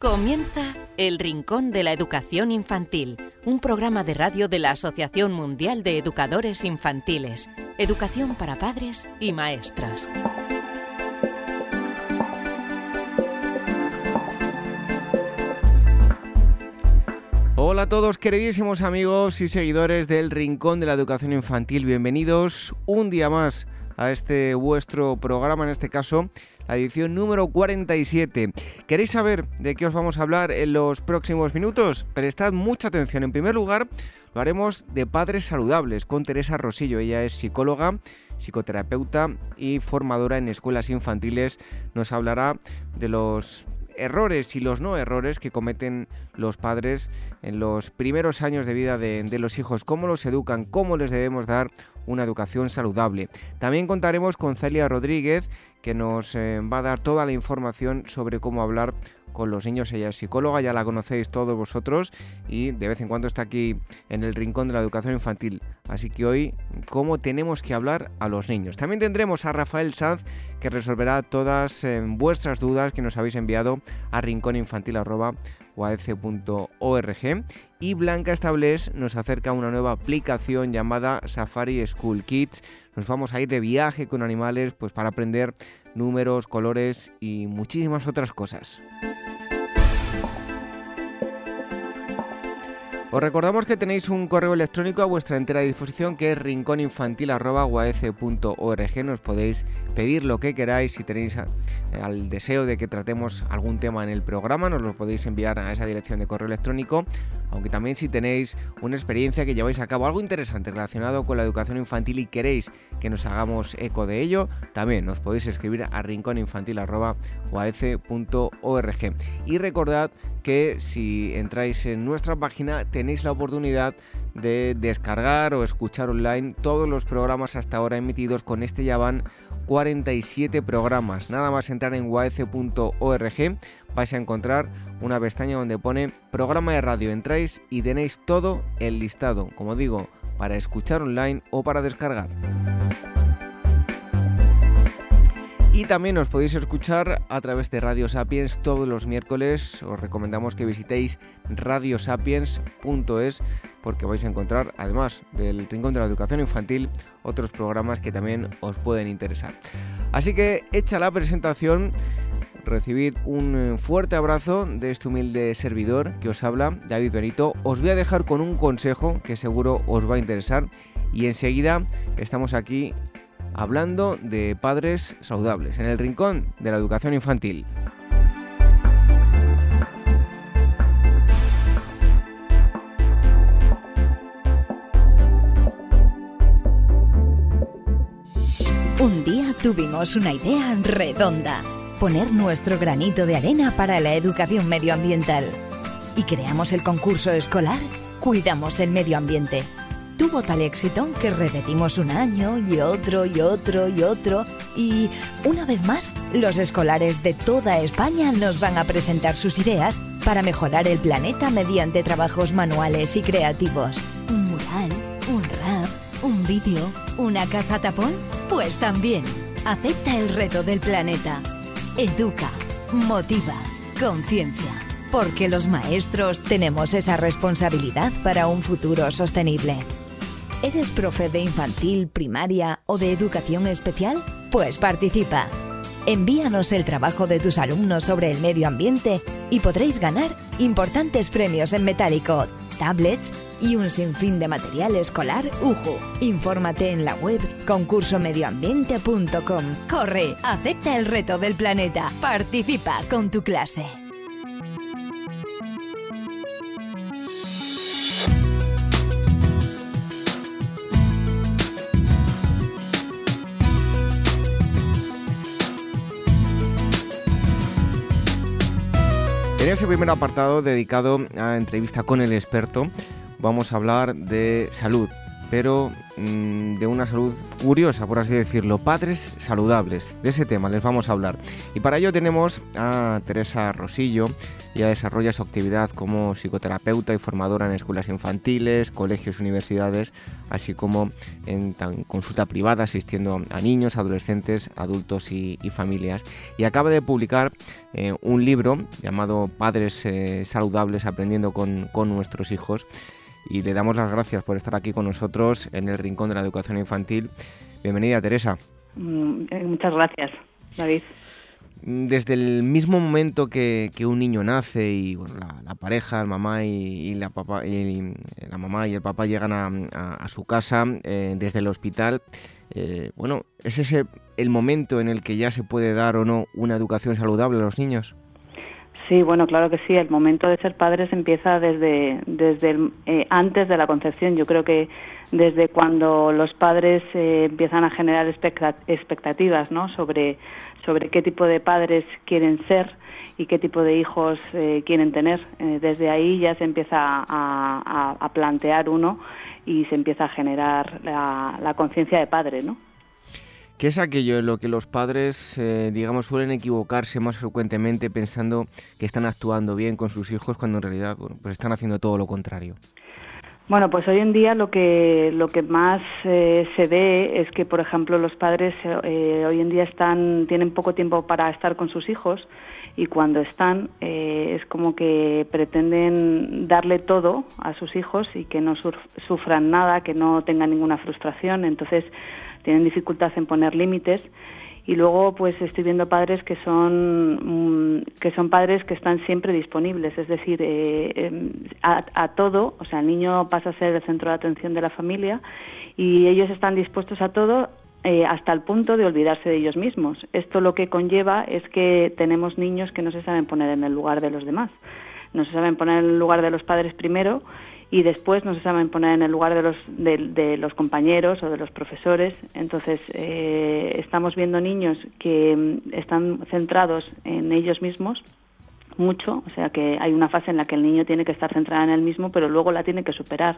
Comienza El Rincón de la Educación Infantil, un programa de radio de la Asociación Mundial de Educadores Infantiles, Educación para Padres y Maestros. Hola a todos queridísimos amigos y seguidores del Rincón de la Educación Infantil, bienvenidos un día más a este vuestro programa, en este caso edición número 47. ¿Queréis saber de qué os vamos a hablar en los próximos minutos? Prestad mucha atención. En primer lugar, lo haremos de padres saludables con Teresa Rosillo. Ella es psicóloga, psicoterapeuta y formadora en escuelas infantiles. Nos hablará de los errores y los no errores que cometen los padres en los primeros años de vida de, de, los hijos, cómo los educan, cómo les debemos dar una educación saludable. También contaremos con Celia Rodríguez, que nos eh, va a dar toda la información sobre cómo hablar con los niños. Ella es psicóloga, ya la conocéis todos vosotros y de vez en cuando está aquí en el rincón de la educación infantil. Así que hoy, ¿cómo tenemos que hablar a los niños? También tendremos a Rafael Sanz que resolverá todas eh, vuestras dudas que nos habéis enviado a y Blanca Establés nos acerca una nueva aplicación llamada Safari School Kids. Nos vamos a ir de viaje con animales pues para aprender números, colores y muchísimas otras cosas. Os recordamos que tenéis un correo electrónico a vuestra entera disposición que es rincóninfantil.org. Nos podéis pedir lo que queráis. Si tenéis al deseo de que tratemos algún tema en el programa, nos lo podéis enviar a esa dirección de correo electrónico. Aunque también si tenéis una experiencia que lleváis a cabo, algo interesante relacionado con la educación infantil y queréis que nos hagamos eco de ello, también nos podéis escribir a rincóninfantil.org. Y recordad que si entráis en nuestra página tenéis la oportunidad de descargar o escuchar online todos los programas hasta ahora emitidos. Con este ya van 47 programas. Nada más entrar en uaf.org vais a encontrar una pestaña donde pone programa de radio. Entráis y tenéis todo el listado, como digo, para escuchar online o para descargar. Y también os podéis escuchar a través de Radio Sapiens todos los miércoles. Os recomendamos que visitéis radiosapiens.es porque vais a encontrar, además del Rincón de la Educación Infantil, otros programas que también os pueden interesar. Así que hecha la presentación, recibid un fuerte abrazo de este humilde servidor que os habla, David Benito. Os voy a dejar con un consejo que seguro os va a interesar y enseguida estamos aquí hablando de padres saludables en el rincón de la educación infantil. Un día tuvimos una idea redonda, poner nuestro granito de arena para la educación medioambiental. Y creamos el concurso escolar Cuidamos el Medio Ambiente tuvo tal éxito que repetimos un año y otro y otro y otro y una vez más los escolares de toda España nos van a presentar sus ideas para mejorar el planeta mediante trabajos manuales y creativos. ¿Un mural? ¿Un rap? ¿Un vídeo? ¿Una casa tapón? Pues también. Acepta el reto del planeta. Educa, motiva, conciencia. Porque los maestros tenemos esa responsabilidad para un futuro sostenible. ¿Eres profe de infantil, primaria o de educación especial? Pues participa. Envíanos el trabajo de tus alumnos sobre el medio ambiente y podréis ganar importantes premios en metálico, tablets y un sinfín de material escolar UJU. Infórmate en la web concursomedioambiente.com. Corre, acepta el reto del planeta. Participa con tu clase. En este primer apartado dedicado a entrevista con el experto, vamos a hablar de salud, pero mm, de una salud curiosa, por así decirlo, padres saludables. De ese tema les vamos a hablar. Y para ello tenemos a Teresa Rosillo, ella desarrolla su actividad como psicoterapeuta y formadora en escuelas infantiles, colegios, universidades, así como en consulta privada asistiendo a niños, adolescentes, adultos y, familias. Y acaba de publicar eh, un libro llamado Padres eh, Saludables Aprendiendo con, con nuestros hijos. Y le damos las gracias por estar aquí con nosotros en el Rincón de la Educación Infantil. Bienvenida, Teresa. Mm, eh, muchas gracias, David. Desde el mismo momento que, un niño nace y la, pareja, el mamá y, la, papá, y la mamá y el papá llegan a, su casa eh, desde el hospital, eh, bueno, ¿es ese el momento en el que ya se puede dar o no una educación saludable a los niños? Sí, bueno, claro que sí. El momento de ser padres empieza desde, desde eh, antes de la concepción. Yo creo que desde cuando los padres eh, empiezan a generar expectativas, ¿no? Sobre sobre qué tipo de padres quieren ser y qué tipo de hijos eh, quieren tener. desde ahí ya se empieza a, plantear uno y se empieza a generar la, la conciencia de padre, ¿no? ¿Qué es aquello en lo que los padres, eh, digamos, suelen equivocarse más frecuentemente pensando que están actuando bien con sus hijos cuando en realidad pues están haciendo todo lo contrario? Bueno, pues hoy en día lo que lo que más eh, se ve es que, por ejemplo, los padres eh, hoy en día están tienen poco tiempo para estar con sus hijos y cuando están es como que pretenden darle todo a sus hijos y que no sufran nada, que no tengan ninguna frustración. Entonces tienen dificultad en poner límites. Y luego pues estoy viendo padres que son mm, que son padres que están siempre disponibles. Es decir eh, em, a, todo o sea el niño pasa a ser el centro de atención de la familia y ellos están dispuestos a todo eh, hasta el punto de olvidarse de ellos mismos. Esto lo que conlleva es que tenemos niños que no se saben poner en el lugar de los demás. No se saben poner en el lugar de los padres primero y después no se saben poner en el lugar de los, de, los compañeros o de los profesores. Entonces, eh, estamos viendo niños que mm, están centrados en ellos mismos mucho, o sea que hay una fase en la que el niño tiene que estar centrado en él mismo, pero luego la tiene que superar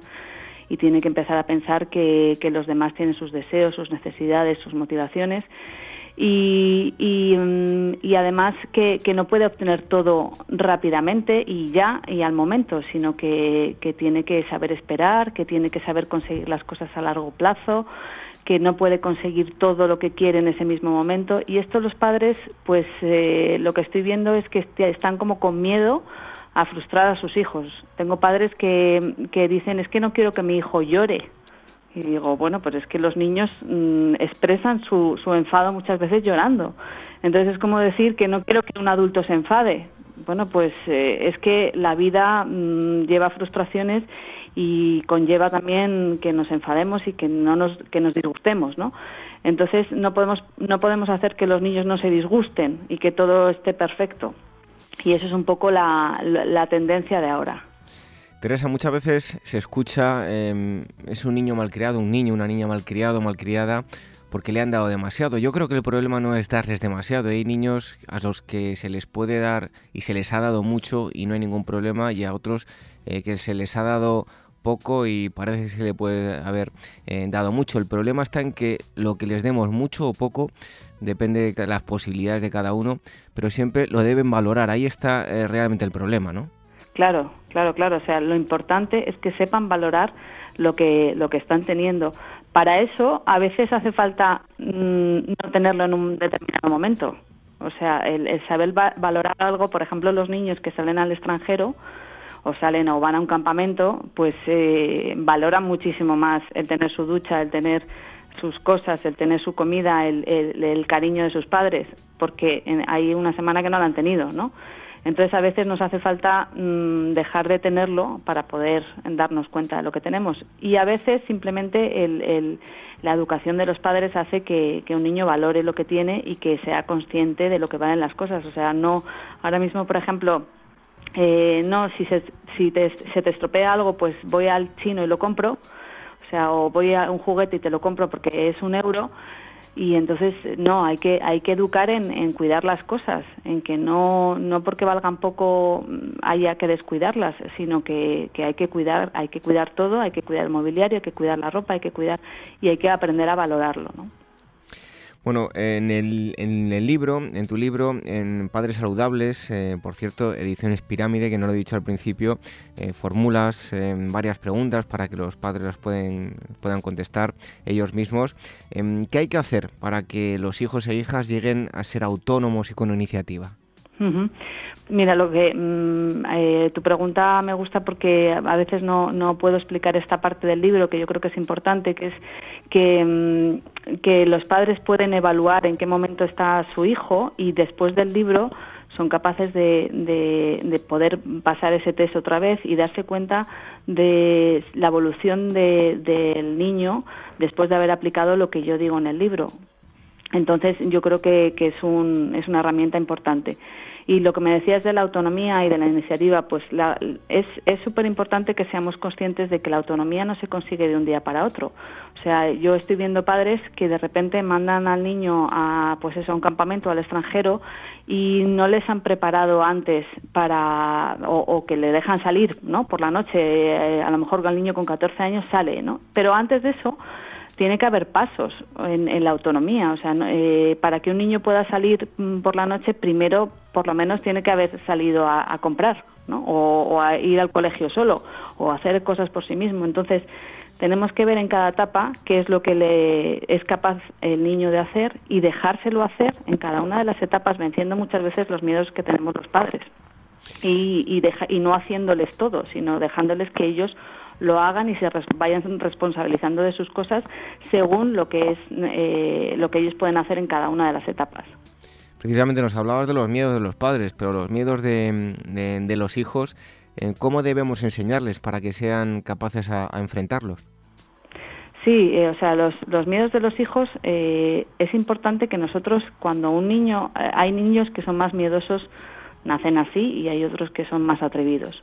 y tiene que empezar a pensar que, que los demás tienen sus deseos, sus necesidades, sus motivaciones y, mm, y, además que, que, no puede obtener todo rápidamente y ya y al momento, sino que, que, tiene que saber esperar, que tiene que saber conseguir las cosas a largo plazo, que no puede conseguir todo lo que quiere en ese mismo momento. Y esto los padres, pues eh, lo que estoy viendo es que están como con miedo a frustrar a sus hijos. Tengo padres que, que dicen, es que no quiero que mi hijo llore y digo, bueno, pues es que los niños mm, expresan su, su enfado muchas veces llorando. Entonces es como decir que no quiero que un adulto se enfade. Bueno, pues eh, es que la vida mm, lleva frustraciones y conlleva también que nos enfademos y que no nos que nos disgustemos, ¿no? Entonces no podemos no podemos hacer que los niños no se disgusten y que todo esté perfecto. Y eso es un poco la, la tendencia de ahora. Teresa, muchas veces se escucha, em, es un niño malcriado, un niño, una niña malcriado, malcriada, porque le han dado demasiado. Yo creo que el problema no es darles demasiado. Hay niños a los que se les puede dar y se les ha dado mucho y no hay ningún problema, y a otros eh, que se les ha dado poco y parece que se le puede haber eh, dado mucho. El problema está en que lo que les demos mucho o poco depende de las posibilidades de cada uno, pero siempre lo deben valorar. Ahí está eh, realmente el problema, ¿no? Claro, claro, claro. O sea, lo importante es que sepan valorar lo que, lo que están teniendo. Para eso, a veces hace falta mm, no tenerlo en un determinado momento. O sea, el, saber valorar algo, por ejemplo, los niños que salen al extranjero o salen o van a un campamento, pues eh, valoran muchísimo más el tener su ducha, el tener sus cosas, el tener su comida, el, el cariño de sus padres, porque hay una semana que no lo han tenido, ¿no? Entonces a veces nos hace falta mm, dejar de tenerlo para poder darnos cuenta de lo que tenemos. Y a veces simplemente la educación de los padres hace que, un niño valore lo que tiene y que sea consciente de lo que valen las cosas. O sea, no ahora mismo, por ejemplo, eh, no, si, se, si se te estropea algo, pues voy al chino y lo compro. O sea, o voy a un juguete y te lo compro porque es un euro y entonces no hay que hay que educar en, cuidar las cosas en que no no porque valgan poco mm, haya que descuidarlas sino que, que, hay que cuidar hay que cuidar todo hay que cuidar el mobiliario hay que cuidar la ropa hay que cuidar y hay que aprender a valorarlo ¿no? Bueno, en el, en el libro, en tu libro, en Padres Saludables, eh, por cierto, ediciones Pirámide, que no lo he dicho al principio, eh, formulas eh, varias preguntas para que los padres las pueden, puedan contestar ellos mismos. Em, ¿Qué hay que hacer para que los hijos e hijas lleguen a ser autónomos y con iniciativa? Mira, lo que mm, eh, tu pregunta me gusta porque a veces no, no puedo explicar esta parte del libro que yo creo que es importante, que es que, mm, los padres pueden evaluar en qué momento está su hijo y después del libro son capaces de, de, poder pasar ese test otra vez y darse cuenta de la evolución del niño después de haber aplicado lo que yo digo en el libro. Entonces, yo creo que, que es, un, es una herramienta importante. Y lo que me decías de la autonomía y de la iniciativa, pues la, es súper importante que seamos conscientes de que la autonomía no se consigue de un día para otro. O sea, yo estoy viendo padres que de repente mandan al niño a, pues eso, a un campamento al extranjero y no les han preparado antes para, o, que le dejan salir, ¿no? Por la noche, eh, a lo mejor el niño con 14 años sale, ¿no? Pero antes de eso tiene que haber pasos en, la autonomía. O sea, eh, para que un niño pueda salir mm, por la noche, primero, por lo menos, tiene que haber salido a, comprar, ¿no? O, a ir al colegio solo, o hacer cosas por sí mismo. Entonces, tenemos que ver en cada etapa qué es lo que le es capaz el niño de hacer y dejárselo hacer en cada una de las etapas, venciendo muchas veces los miedos que tenemos los padres. Y, y, y no haciéndoles todo, sino dejándoles que ellos lo hagan y se vayan responsabilizando de sus cosas según lo que es eh, lo que ellos pueden hacer en cada una de las etapas. Precisamente nos hablabas de los miedos de los padres, pero los miedos de, de, los hijos, eh, ¿cómo debemos enseñarles para que sean capaces a, enfrentarlos? Sí, eh, o sea, los, los, miedos de los hijos es importante que nosotros, cuando un niño, hay niños que son más miedosos, nacen así y hay otros que son más atrevidos.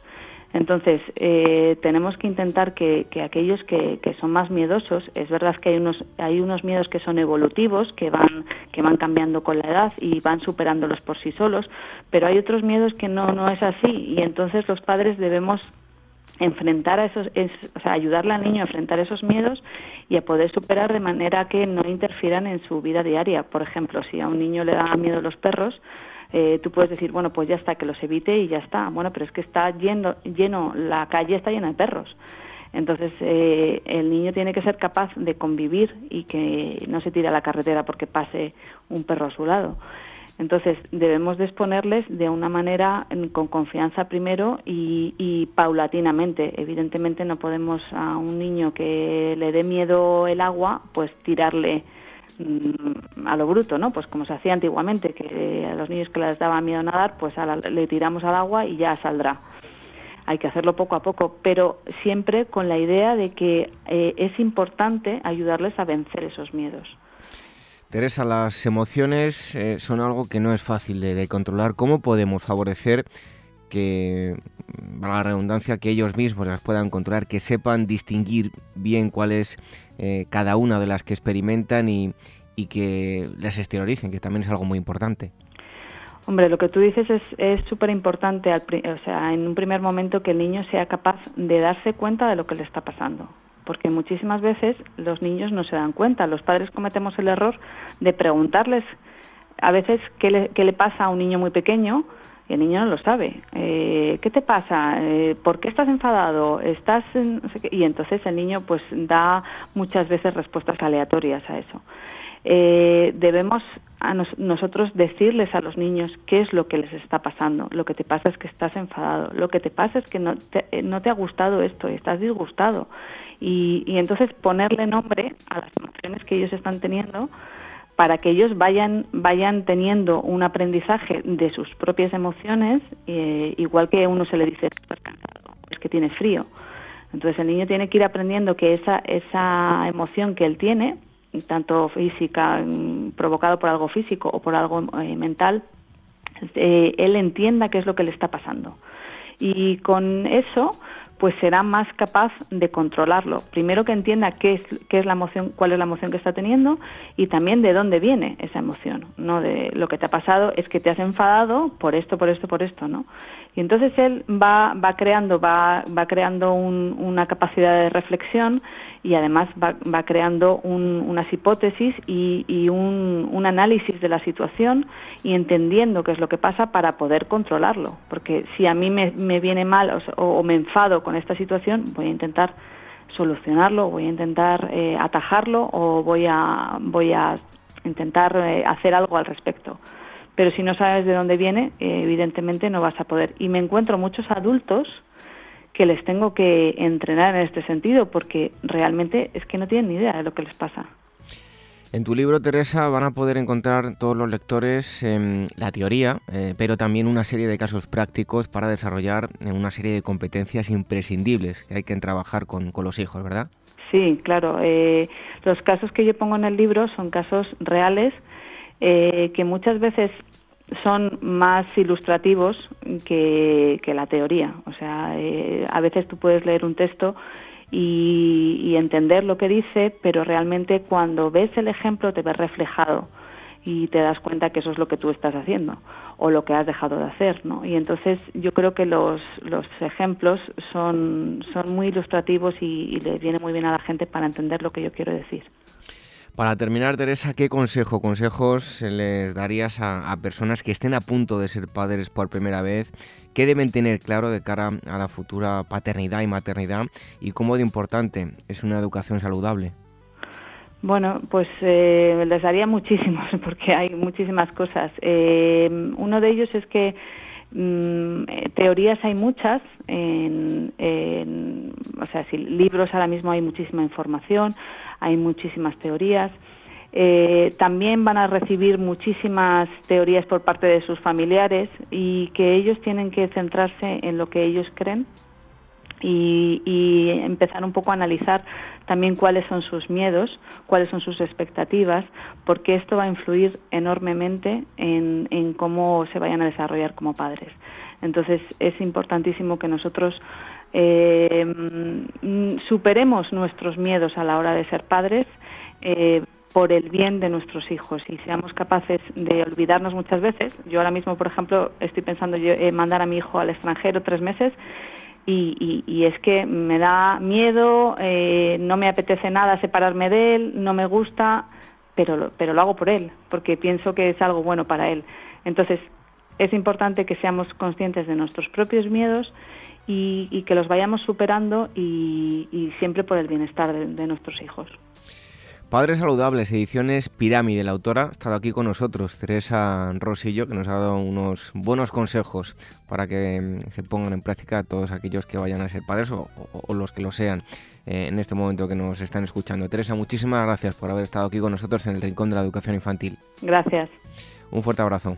Entonces, eh, tenemos que intentar que, aquellos que, son más miedosos, es verdad que hay unos, hay unos miedos que son evolutivos, que van, que van cambiando con la edad y van superándolos por sí solos, pero hay otros miedos que no, no es así y entonces los padres debemos enfrentar a esos, o sea, ayudarle al niño a enfrentar esos miedos y a poder superar de manera que no interfieran en su vida diaria. Por ejemplo, si a un niño le da miedo los perros, eh, tú puedes decir, bueno, pues ya está, que los evite y ya está. Bueno, pero es que está lleno, lleno la calle está llena de perros. Entonces, eh, el niño tiene que ser capaz de convivir y que no se tire a la carretera porque pase un perro a su lado. Entonces, debemos de exponerles de una manera con confianza primero y, y, paulatinamente. Evidentemente, no podemos a un niño que le dé miedo el agua, pues tirarle Mm, a lo bruto, ¿no? Pues como se hacía antiguamente, que a los niños que les daba miedo nadar, pues le tiramos al agua y ya saldrá. Hay que hacerlo poco a poco, pero siempre con la idea de que eh, es importante ayudarles a vencer esos miedos. Teresa, las emociones eh, son algo que no es fácil de, controlar. ¿Cómo podemos favorecer que, la redundancia, que ellos mismos las puedan controlar, que sepan distinguir bien cuál es eh, cada una de las que experimentan y, que las exterioricen, que también es algo muy importante. Hombre, lo que tú dices es súper importante, o sea, en un primer momento que el niño sea capaz de darse cuenta de lo que le está pasando, porque muchísimas veces los niños no se dan cuenta, los padres cometemos el error de preguntarles a veces qué le, qué le pasa a un niño muy pequeño y el niño no lo sabe. Eh, ¿Qué te pasa? Eh, ¿Por qué estás enfadado? ¿Estás Y entonces el niño pues da muchas veces respuestas aleatorias a eso. Eh, debemos a nosotros decirles a los niños qué es lo que les está pasando. Lo que te pasa es que estás enfadado. Lo que te pasa es que no te, no te ha gustado esto, estás disgustado. Y, y entonces ponerle nombre a las emociones que ellos están teniendo para que ellos vayan, vayan teniendo un aprendizaje de sus propias emociones, eh, igual que uno se le dice que estás cansado, es que tienes frío. Entonces el niño tiene que ir aprendiendo que esa, esa emoción que él tiene, tanto física, mm, provocado por algo físico o por algo eh, mental, eh, él entienda qué es lo que le está pasando. Y con eso pues será más capaz de controlarlo. Primero que entienda qué es, qué es la emoción, cuál es la emoción que está teniendo y también de dónde viene esa emoción, ¿no? De lo que te ha pasado es que te has enfadado por esto, por esto, por esto, ¿no? Y entonces él va, va creando, va, va creando una capacidad de reflexión y además va, va creando unas hipótesis y, un, análisis de la situación y entendiendo qué es lo que pasa para poder controlarlo. Porque si a mí me, viene mal o, me enfado con esta situación, voy a intentar solucionarlo, voy a intentar eh, atajarlo o voy a, voy a intentar eh, hacer algo al respecto pero si no sabes de dónde viene, eh, evidentemente no vas a poder. Y me encuentro muchos adultos que les tengo que entrenar en este sentido, porque realmente es que no tienen ni idea de lo que les pasa. En tu libro, Teresa, van a poder encontrar todos los lectores la teoría, eh, pero también una serie de casos prácticos para desarrollar eh, una serie de competencias imprescindibles que hay que trabajar con, con los hijos, ¿verdad? Sí, claro. los casos que yo pongo en el libro son casos reales que muchas veces son más ilustrativos que, la teoría. O sea, eh, a veces tú puedes leer un texto y, entender lo que dice, pero realmente cuando ves el ejemplo te ves reflejado y te das cuenta que eso es lo que tú estás haciendo o lo que has dejado de hacer, ¿no? Y entonces yo creo que los, los ejemplos son, son muy ilustrativos y, y le viene muy bien a la gente para entender lo que yo quiero decir. Para terminar, Teresa, ¿qué consejo, consejos les darías a, personas que estén a punto de ser padres por primera vez? ¿Qué deben tener claro de cara a la futura paternidad y maternidad? ¿Y cómo de importante es una educación saludable? Bueno, pues eh, les daría muchísimos, porque hay muchísimas cosas. Eh, uno de ellos es que mm, teorías hay muchas, en, o sea, si libros ahora mismo hay muchísima información, hay muchísimas teorías. Eh, también van a recibir muchísimas teorías por parte de sus familiares y que ellos tienen que centrarse en lo que ellos creen y, empezar un poco a analizar también cuáles son sus miedos, cuáles son sus expectativas, porque esto va a influir enormemente en, en cómo se vayan a desarrollar como padres. Entonces es importantísimo que nosotros eh, mm, superemos nuestros miedos a la hora de ser padres eh, por el bien de nuestros hijos y seamos capaces de olvidarnos muchas veces. Yo ahora mismo, por ejemplo, estoy pensando en mandar a mi hijo al extranjero tres meses y, es que me da miedo, eh, no me apetece nada separarme de él, no me gusta, pero, pero lo hago por él, porque pienso que es algo bueno para él. Entonces, es importante que seamos conscientes de nuestros propios miedos y, que los vayamos superando y, siempre por el bienestar de, nuestros hijos. Padres Saludables, ediciones Pirámide. La autora ha estado aquí con nosotros, Teresa Rosillo, que nos ha dado unos buenos consejos para que mm, se pongan en práctica todos aquellos que vayan a ser padres o, los que lo sean eh, en este momento que nos están escuchando. Teresa, muchísimas gracias por haber estado aquí con nosotros en el Rincón de la Educación Infantil. Gracias. Un fuerte abrazo.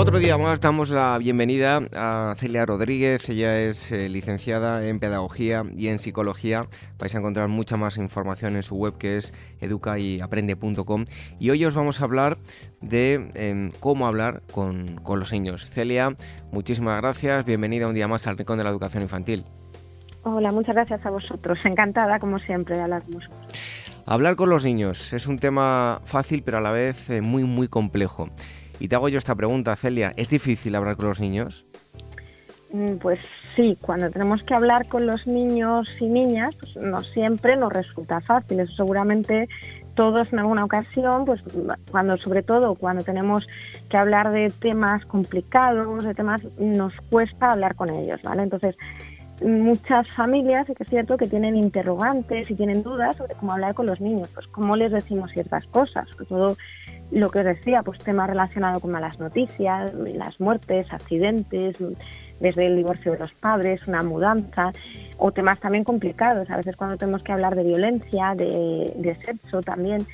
Otro día más damos la bienvenida a Celia Rodríguez. Ella es eh, licenciada en Pedagogía y en Psicología. Vais a encontrar mucha más información en su web que es educayaprende.com. Y hoy os vamos a hablar de em, cómo hablar con, con los niños. Celia, muchísimas gracias. Bienvenida un día más al Rincón de la Educación Infantil. Hola, muchas gracias a vosotros. Encantada, como siempre, de hablar con vosotros. Hablar con los niños es un tema fácil, pero a la vez eh, muy, muy complejo. Y te hago yo esta pregunta, Celia, ¿es difícil hablar con los niños? Mm, pues sí, cuando tenemos que hablar con los niños y niñas, pues no siempre nos resulta fácil. Eso seguramente todos en alguna ocasión, pues cuando sobre todo cuando tenemos que hablar de temas complicados, de temas nos cuesta hablar con ellos, ¿vale? Entonces, muchas familias, que es cierto, que tienen interrogantes y tienen dudas sobre cómo hablar con los niños, pues cómo les decimos ciertas cosas, sobre todo lo que os decía, pues temas relacionados con malas noticias, las muertes, accidentes, desde el divorcio de los padres, una mudanza, o temas también complicados. A veces cuando tenemos que hablar de violencia, de, sexo también,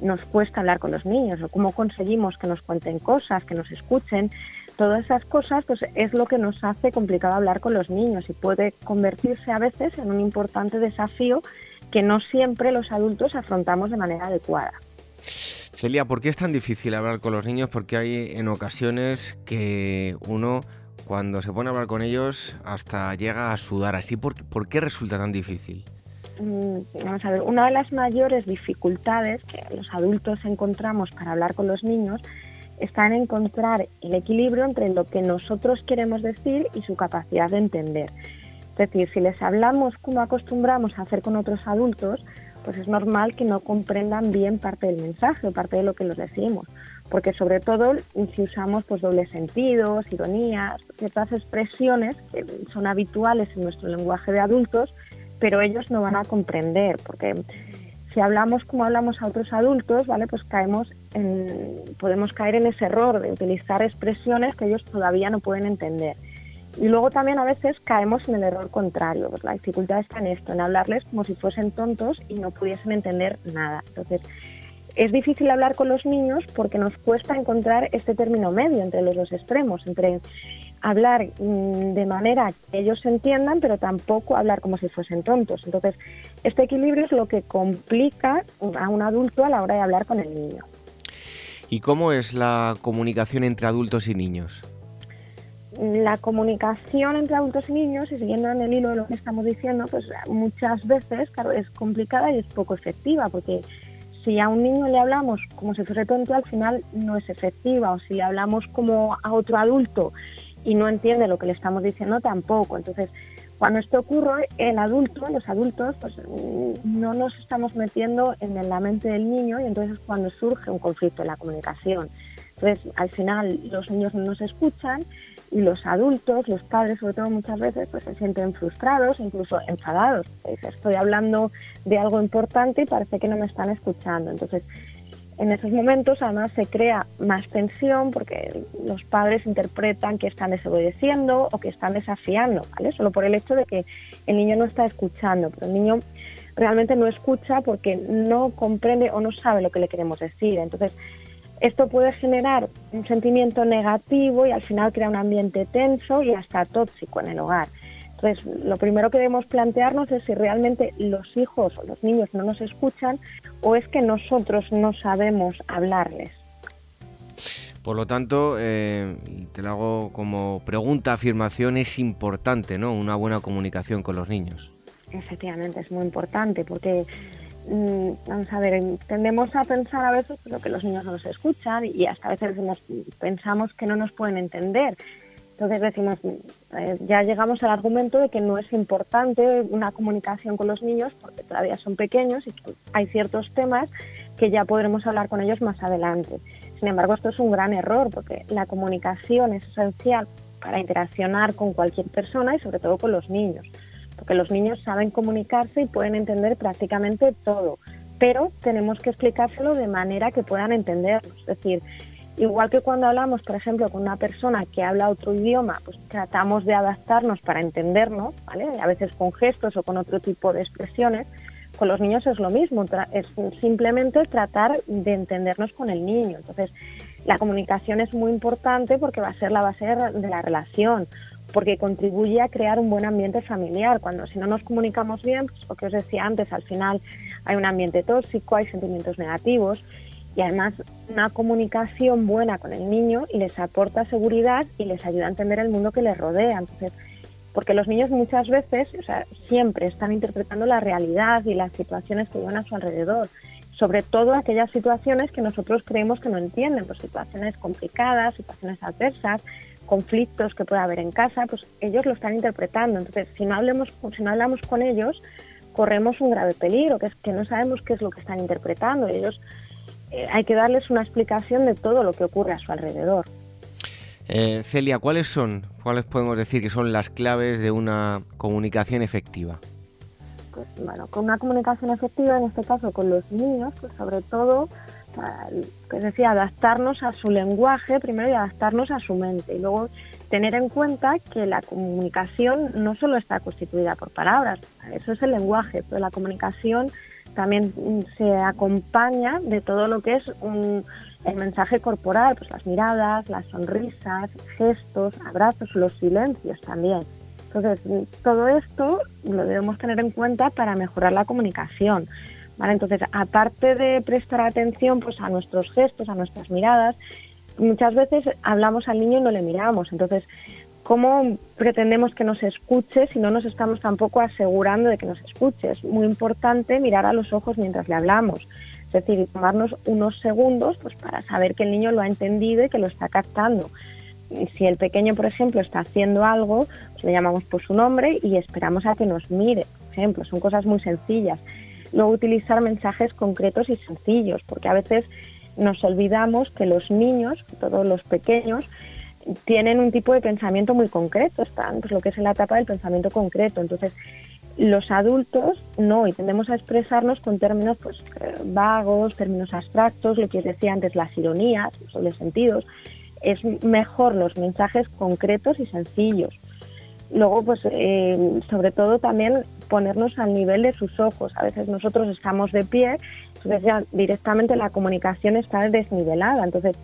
nos cuesta hablar con los niños, o cómo conseguimos que nos cuenten cosas, que nos escuchen. Todas esas cosas pues, es lo que nos hace complicado hablar con los niños y puede convertirse a veces en un importante desafío que no siempre los adultos afrontamos de manera adecuada. Celia, ¿por qué es tan difícil hablar con los niños? Porque hay en ocasiones que uno, cuando se pone a hablar con ellos, hasta llega a sudar así. ¿Por, qué resulta tan difícil? Mm, vamos a ver, una de las mayores dificultades que los adultos encontramos para hablar con los niños está en encontrar el equilibrio entre lo que nosotros queremos decir y su capacidad de entender. Es decir, si les hablamos como acostumbramos a hacer con otros adultos, pues es normal que no comprendan bien parte del mensaje o parte de lo que les decimos, porque sobre todo si usamos pues dobles sentidos, ironías, ciertas expresiones que son habituales en nuestro lenguaje de adultos, pero ellos no van a comprender, porque si hablamos como hablamos a otros adultos, ¿vale? Pues caemos en, podemos caer en ese error de utilizar expresiones que ellos todavía no pueden entender. Y luego también a veces caemos en el error contrario. La dificultad está en esto, en hablarles como si fuesen tontos y no pudiesen entender nada. Entonces, es difícil hablar con los niños porque nos cuesta encontrar este término medio entre los dos extremos, entre hablar mm, de manera que ellos entiendan, pero tampoco hablar como si fuesen tontos. Entonces, este equilibrio es lo que complica a un adulto a la hora de hablar con el niño. ¿Y cómo es la comunicación entre adultos y niños? La comunicación entre adultos y niños, y siguiendo en el hilo de lo que estamos diciendo, pues muchas veces, claro, es complicada y es poco efectiva, porque si a un niño le hablamos como si fuese tonto, al final no es efectiva, o si le hablamos como a otro adulto y no entiende lo que le estamos diciendo, tampoco. Entonces, cuando esto ocurre, el adulto, los adultos, pues no nos estamos metiendo en la mente del niño y entonces es cuando surge un conflicto en la comunicación. Entonces, al final, los niños no nos escuchan y los adultos, los padres sobre todo muchas veces, pues se sienten frustrados, incluso enfadados. estoy hablando de algo importante y parece que no me están escuchando. Entonces, en esos momentos además se crea más tensión porque los padres interpretan que están desobedeciendo o que están desafiando, ¿vale? Solo por el hecho de que el niño no está escuchando, pero el niño realmente no escucha porque no comprende o no sabe lo que le queremos decir. Entonces, esto puede generar un sentimiento negativo y al final crea un ambiente tenso y hasta tóxico en el hogar. Entonces, lo primero que debemos plantearnos es si realmente los hijos o los niños no nos escuchan o es que nosotros no sabemos hablarles. Por lo tanto, eh, te lo hago como pregunta, afirmación, es importante, ¿no? Una buena comunicación con los niños. Efectivamente, es muy importante porque vamos a ver, tendemos a pensar a veces que los niños no nos escuchan y hasta a veces pensamos que no nos pueden entender. Entonces decimos, eh, ya llegamos al argumento de que no es importante una comunicación con los niños porque todavía son pequeños y hay ciertos temas que ya podremos hablar con ellos más adelante. Sin embargo, esto es un gran error porque la comunicación es esencial para interaccionar con cualquier persona y sobre todo con los niños porque los niños saben comunicarse y pueden entender prácticamente todo, pero tenemos que explicárselo de manera que puedan entenderlo. Es decir, igual que cuando hablamos, por ejemplo, con una persona que habla otro idioma, pues tratamos de adaptarnos para entendernos, ¿vale? A veces con gestos o con otro tipo de expresiones. Con los niños es lo mismo, es simplemente tratar de entendernos con el niño. Entonces, La comunicación es muy importante porque va a ser la base de la relación, porque contribuye a crear un buen ambiente familiar. Cuando si no nos comunicamos bien, pues lo que os decía antes, al final hay un ambiente tóxico, hay sentimientos negativos y además una comunicación buena con el niño les aporta seguridad y les ayuda a entender el mundo que les rodea. Entonces, porque los niños muchas veces, o sea, siempre están interpretando la realidad y las situaciones que viven a su alrededor, sobre todo aquellas situaciones que nosotros creemos que no entienden, pues situaciones complicadas, situaciones adversas, conflictos que pueda haber en casa, pues ellos lo están interpretando. Entonces, si no hablemos, si no hablamos con ellos, corremos un grave peligro, que es que no sabemos qué es lo que están interpretando. Ellos eh, hay que darles una explicación de todo lo que ocurre a su alrededor. Eh, Celia, ¿cuáles son, cuáles podemos decir que son las claves de una comunicación efectiva? Pues bueno, con una comunicación efectiva, en este caso con los niños, pues sobre todo que decía, adaptarnos a su lenguaje primero y adaptarnos a su mente. Y luego tener en cuenta que la comunicación no solo está constituida por palabras, eso es el lenguaje, pero la comunicación también se acompaña de todo lo que es el mensaje corporal, pues las miradas, las sonrisas, gestos, abrazos, los silencios también. Entonces, todo esto lo debemos tener en cuenta para mejorar la comunicación. Entonces, aparte de prestar atención pues, a nuestros gestos, a nuestras miradas, muchas veces hablamos al niño y no le miramos. Entonces, ¿cómo pretendemos que nos escuche si no nos estamos tampoco asegurando de que nos escuche? Es muy importante mirar a los ojos mientras le hablamos. Es decir, tomarnos unos segundos pues, para saber que el niño lo ha entendido y que lo está captando. Si el pequeño, por ejemplo, está haciendo algo, pues le llamamos por su nombre y esperamos a que nos mire. Por ejemplo, son cosas muy sencillas. Luego utilizar mensajes concretos y sencillos, porque a veces nos olvidamos que los niños, todos los pequeños, tienen un tipo de pensamiento muy concreto, están pues, lo que es en la etapa del pensamiento concreto. Entonces, los adultos no, y tendemos a expresarnos con términos pues, eh, vagos, términos abstractos, lo que os decía antes, las ironías, los sentidos. Es mejor los mensajes concretos y sencillos. Luego, pues, eh, sobre todo también ponernos al nivel de sus ojos. A veces nosotros estamos de pie, entonces ya directamente la comunicación está desnivelada. Entonces,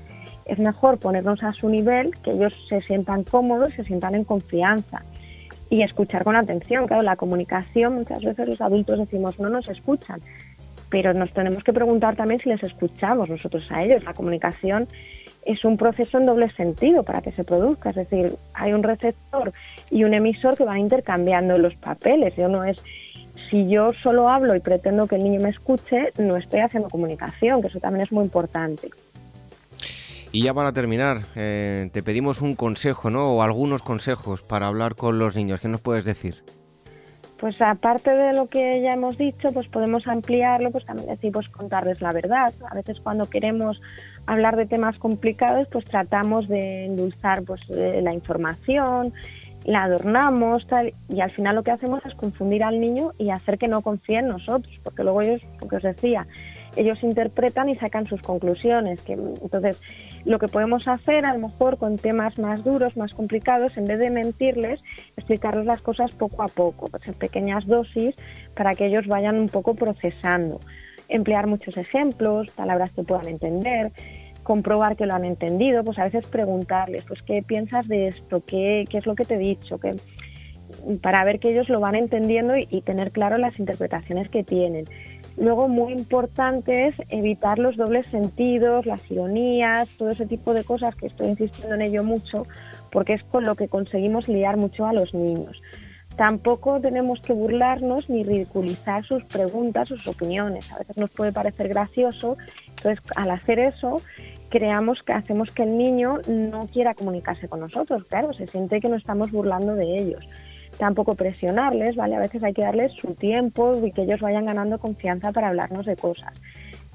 es mejor ponernos a su nivel, que ellos se sientan cómodos, se sientan en confianza y escuchar con atención. Claro, la comunicación, muchas veces los adultos decimos no nos escuchan, pero nos tenemos que preguntar también si les escuchamos nosotros a ellos. La comunicación es un proceso en doble sentido para que se produzca, es decir, hay un receptor y un emisor que van intercambiando los papeles. Yo no es si yo solo hablo y pretendo que el niño me escuche, no estoy haciendo comunicación, que eso también es muy importante. Y ya para terminar, eh, te pedimos un consejo, ¿no? O algunos consejos para hablar con los niños. ¿Qué nos puedes decir? Pues aparte de lo que ya hemos dicho, pues podemos ampliarlo, pues también decimos contarles la verdad. A veces cuando queremos hablar de temas complicados, pues tratamos de endulzar pues eh, la información, la adornamos tal, y al final lo que hacemos es confundir al niño y hacer que no confíe en nosotros, porque luego ellos, lo que os decía, ellos interpretan y sacan sus conclusiones. Que, entonces, lo que podemos hacer a lo mejor con temas más duros, más complicados, en vez de mentirles, explicarles las cosas poco a poco, pues en pequeñas dosis, para que ellos vayan un poco procesando. Emplear muchos ejemplos, palabras que puedan entender, comprobar que lo han entendido, pues a veces preguntarles, pues qué piensas de esto, qué, qué es lo que te he dicho, para ver que ellos lo van entendiendo y tener claro las interpretaciones que tienen. Luego, muy importante es evitar los dobles sentidos, las ironías, todo ese tipo de cosas que estoy insistiendo en ello mucho, porque es con lo que conseguimos liar mucho a los niños. Tampoco tenemos que burlarnos ni ridiculizar sus preguntas, sus opiniones. A veces nos puede parecer gracioso, entonces al hacer eso creamos que hacemos que el niño no quiera comunicarse con nosotros, claro, se siente que nos estamos burlando de ellos tampoco presionarles, ¿vale? A veces hay que darles su tiempo y que ellos vayan ganando confianza para hablarnos de cosas.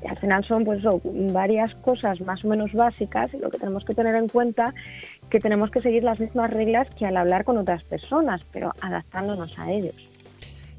Y al final son pues varias cosas más o menos básicas y lo que tenemos que tener en cuenta que tenemos que seguir las mismas reglas que al hablar con otras personas, pero adaptándonos a ellos.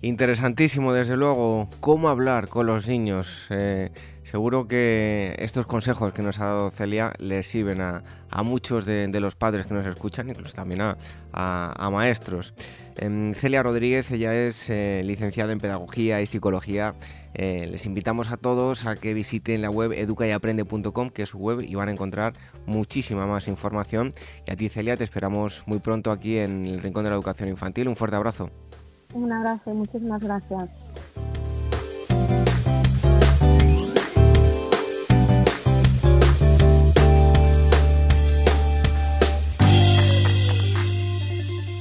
Interesantísimo, desde luego, cómo hablar con los niños. Eh, Seguro que estos consejos que nos ha dado Celia les sirven a, muchos de, los padres que nos escuchan, incluso también a, maestros. Em, Celia Rodríguez, ella es eh, licenciada en Pedagogía y Psicología. Eh, les invitamos a todos a que visiten la web educayaprende.com, que es su web, y van a encontrar muchísima más información. Y a ti, Celia, te esperamos muy pronto aquí en el Rincón de la Educación Infantil. Un fuerte abrazo. Un abrazo, muchísimas gracias.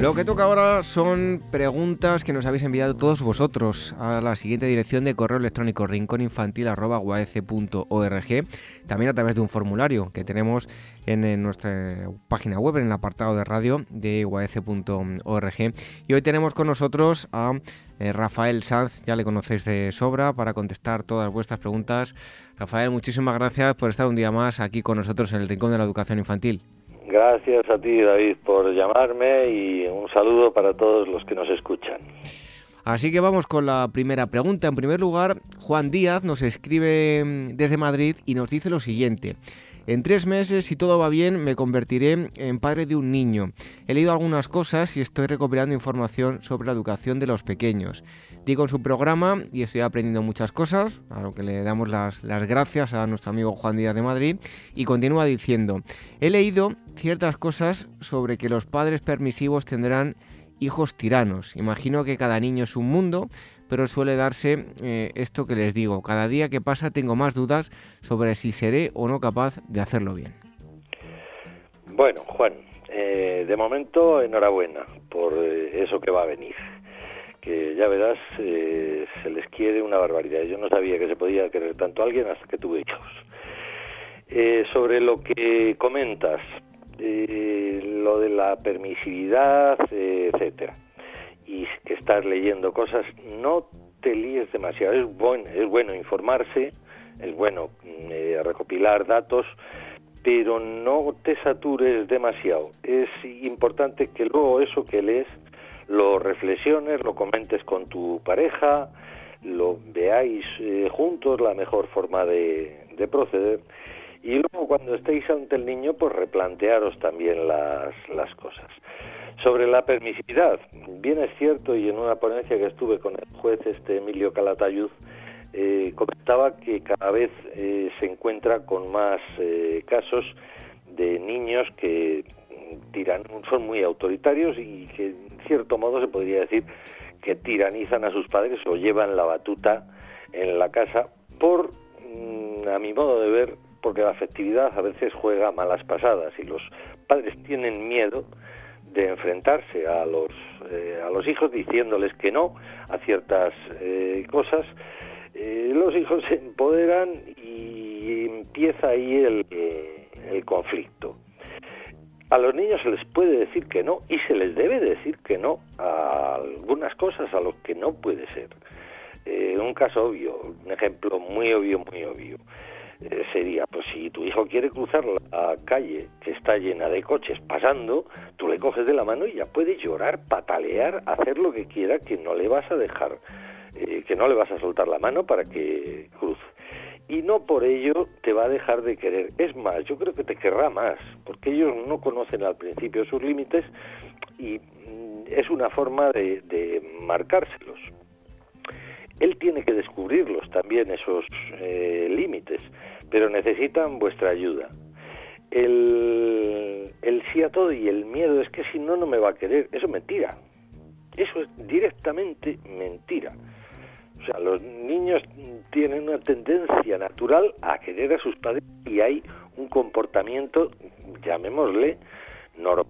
Lo que toca ahora son preguntas que nos habéis enviado todos vosotros a la siguiente dirección de correo electrónico rincóninfantil.org, también a través de un formulario que tenemos en, nuestra página web, en el apartado de radio de uac.org. Y hoy tenemos con nosotros a eh, Rafael Sanz, ya le conocéis de sobra, para contestar todas vuestras preguntas. Rafael, muchísimas gracias por estar un día más aquí con nosotros en el Rincón de la Educación Infantil. Gracias a ti, David, por llamarme y un saludo para todos los que nos escuchan. Así que vamos con la primera pregunta. En primer lugar, Juan Díaz nos escribe mm, desde Madrid y nos dice lo siguiente. En tres meses, si todo va bien, me convertiré en padre de un niño. He leído algunas cosas y estoy recopilando información sobre la educación de los pequeños. Digo en su programa y estoy aprendiendo muchas cosas, a lo que le damos las, las gracias a nuestro amigo Juan Díaz de Madrid, y continúa diciendo, he leído ciertas cosas sobre que los padres permisivos tendrán hijos tiranos. Imagino que cada niño es un mundo, pero suele darse eh, esto que les digo. Cada día que pasa tengo más dudas sobre si seré o no capaz de hacerlo bien. Bueno, Juan, eh, de momento enhorabuena por eh, eso que va a venir. Que ya verás, se les quiere una barbaridad. Yo no sabía que se podía querer tanto a alguien hasta que tuve hijos. sobre lo que comentas, lo de la permisividad, etcétera y que estás leyendo cosas, no te líes demasiado. Es bueno, es bueno informarse, es bueno mm, eh, recopilar datos, pero no te satures demasiado. Es importante que luego eso que lees lo reflexiones, lo comentes con tu pareja, lo veáis eh, juntos, la mejor forma de, proceder. Y luego cuando estéis ante el niño, pues replantearos también las, las cosas. Sobre la permisividad, bien es cierto, y en una ponencia que estuve con el juez este Emilio Calatayud, eh, comentaba que cada vez eh, se encuentra con más eh, casos de niños que tiran, son muy autoritarios y que en cierto modo se podría decir que tiranizan a sus padres o llevan la batuta en la casa por, mm, a mi modo de ver, porque la afectividad a veces juega malas pasadas y los padres tienen miedo de enfrentarse a los eh, a los hijos diciéndoles que no a ciertas eh, cosas. Eh, los hijos se empoderan y empieza ahí el, el conflicto. A los niños se les puede decir que no y se les debe decir que no a algunas cosas a lo que no puede ser. Un caso obvio un ejemplo muy obvio muy obvio eh, sería, pues si tu hijo quiere cruzar la calle que está llena de coches pasando, tú le coges de la mano y ya puede llorar, patalear, hacer lo que quiera, que no le vas a dejar, eh, que no le vas a soltar la mano para que cruce. Y no por ello te va a dejar de querer. Es más, yo creo que te querrá más, porque ellos no conocen al principio sus límites y mm, es una forma de, de marcárselos él tiene que descubrirlos también, esos eh, límites, pero necesitan vuestra ayuda. El, el sí a todo y el miedo es que si no, no me va a querer. Eso es mentira. Eso es directamente mentira. O sea, los niños tienen una tendencia natural a querer a sus padres y hay un comportamiento, llamémosle, normal.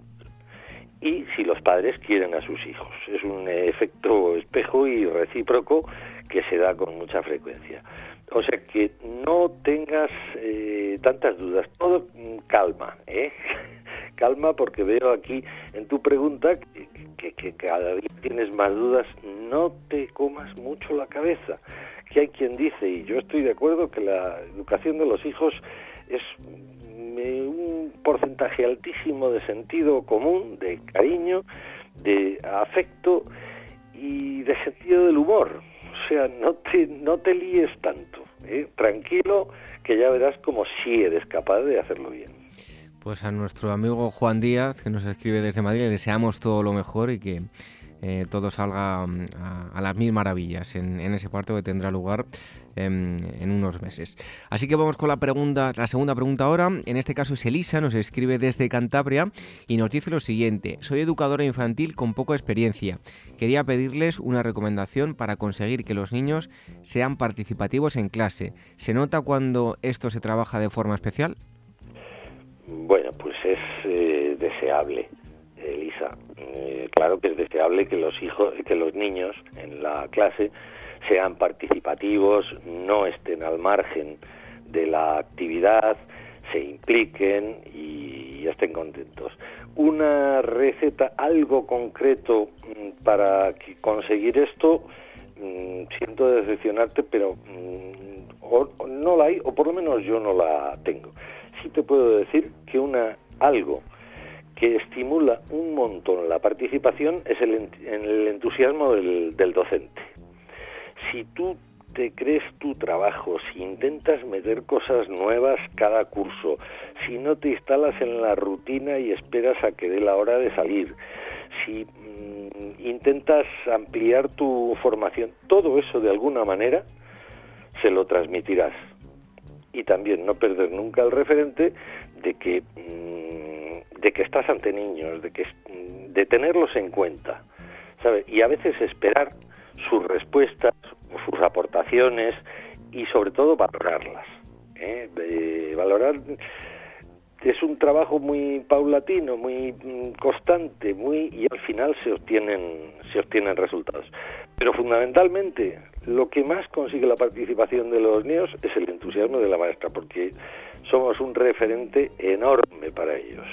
y si los padres quieren a sus hijos. Es un efecto espejo y recíproco que se da con mucha frecuencia. O sea que no tengas eh, tantas dudas, todo calma, ¿eh? calma porque veo aquí en tu pregunta que, que, cada día tienes más dudas, no te comas mucho la cabeza, que hay quien dice, y yo estoy de acuerdo, que la educación de los hijos es un porcentaje altísimo de sentido común, de cariño, de afecto y de sentido del humor. Sea, no te, no te líes tanto. ¿eh? Tranquilo, que ya verás como si eres capaz de hacerlo bien. Pues a nuestro amigo Juan Díaz, que nos escribe desde Madrid, le deseamos todo lo mejor y que eh, todo salga mm, a, las mil maravillas en, ese parto que tendrá lugar em, en, unos meses. Así que vamos con la pregunta, la segunda pregunta ahora. En este caso es Elisa, nos escribe desde Cantabria y nos dice lo siguiente: Soy educadora infantil con poca experiencia. Quería pedirles una recomendación para conseguir que los niños sean participativos en clase. ¿Se nota cuando esto se trabaja de forma especial? Bueno, pues es eh, deseable. Elisa. Eh, claro que es deseable que los hijos, que los niños en la clase sean participativos, no estén al margen de la actividad, se impliquen y estén contentos. Una receta, algo concreto mm, para conseguir esto, mm, siento decepcionarte, pero mm, no la hay, o por lo menos yo no la tengo. Sí te puedo decir que una algo que estimula un montón la participación es el, el entusiasmo del, docente. Si tú te crees tu trabajo, si intentas meter cosas nuevas cada curso, si no te instalas en la rutina y esperas a que dé la hora de salir, si mm, intentas ampliar tu formación, todo eso de alguna manera se lo transmitirás. Y también no perder nunca el referente de que mm, de que estás ante niños, de que de tenerlos en cuenta, ¿sabes? Y a veces esperar sus respuestas, sus aportaciones y sobre todo valorarlas. ¿eh? valorar es un trabajo muy paulatino, muy mm, constante, muy y al final se obtienen se obtienen resultados. Pero fundamentalmente lo que más consigue la participación de los niños es el entusiasmo de la maestra, porque somos un referente enorme para ellos.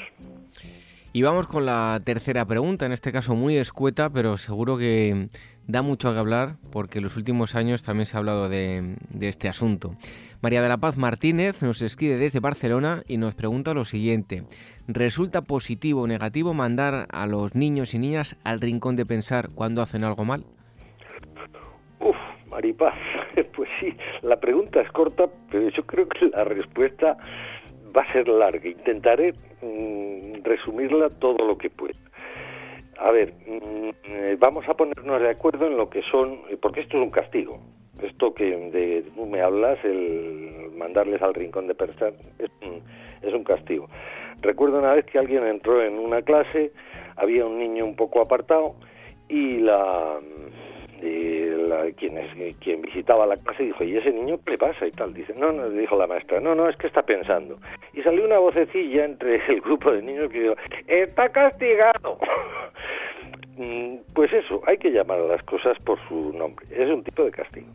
Y vamos con la tercera pregunta, en este caso muy escueta, pero seguro que da mucho que hablar porque en los últimos años también se ha hablado de, este asunto. María de la Paz Martínez nos escribe desde Barcelona y nos pregunta lo siguiente. ¿Resulta positivo o negativo mandar a los niños y niñas al rincón de pensar cuando hacen algo mal? Uf, Maripaz, pues sí, la pregunta es corta, pero yo creo que la respuesta va a ser larga. Intentaré mm, resumirla todo lo que pueda. A ver, mm, eh, vamos a ponernos de acuerdo en lo que son, porque esto es un castigo. Esto que de, tú me hablas, el mandarles al rincón de pensar, es es un castigo. Recuerdo una vez que alguien entró en una clase, había un niño un poco apartado y la la, quien, quien visitaba la clase dijo, ¿y ese niño qué le pasa? Y tal. Dice, no, no, dijo la maestra, no, no, es que está pensando. Y salió una vocecilla entre el grupo de niños que dijo, está castigado. Pues eso, hay que llamar a las cosas por su nombre. Es un tipo de castigo.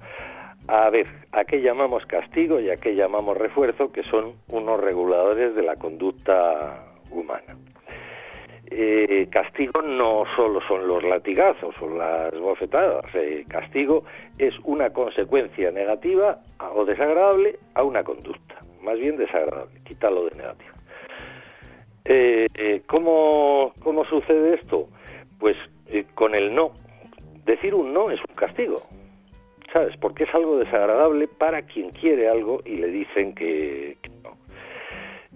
A ver, ¿a qué llamamos castigo y a qué llamamos refuerzo? Que son unos reguladores de la conducta humana eh, castigo no solo son los latigazos o las bofetadas, eh, castigo es una consecuencia negativa o desagradable a una conducta, más bien desagradable, quítalo de negativo. Eh, eh ¿cómo, ¿Cómo sucede esto? Pues eh, con el no. Decir un no es un castigo, ¿sabes? Porque es algo desagradable para quien quiere algo y le dicen que.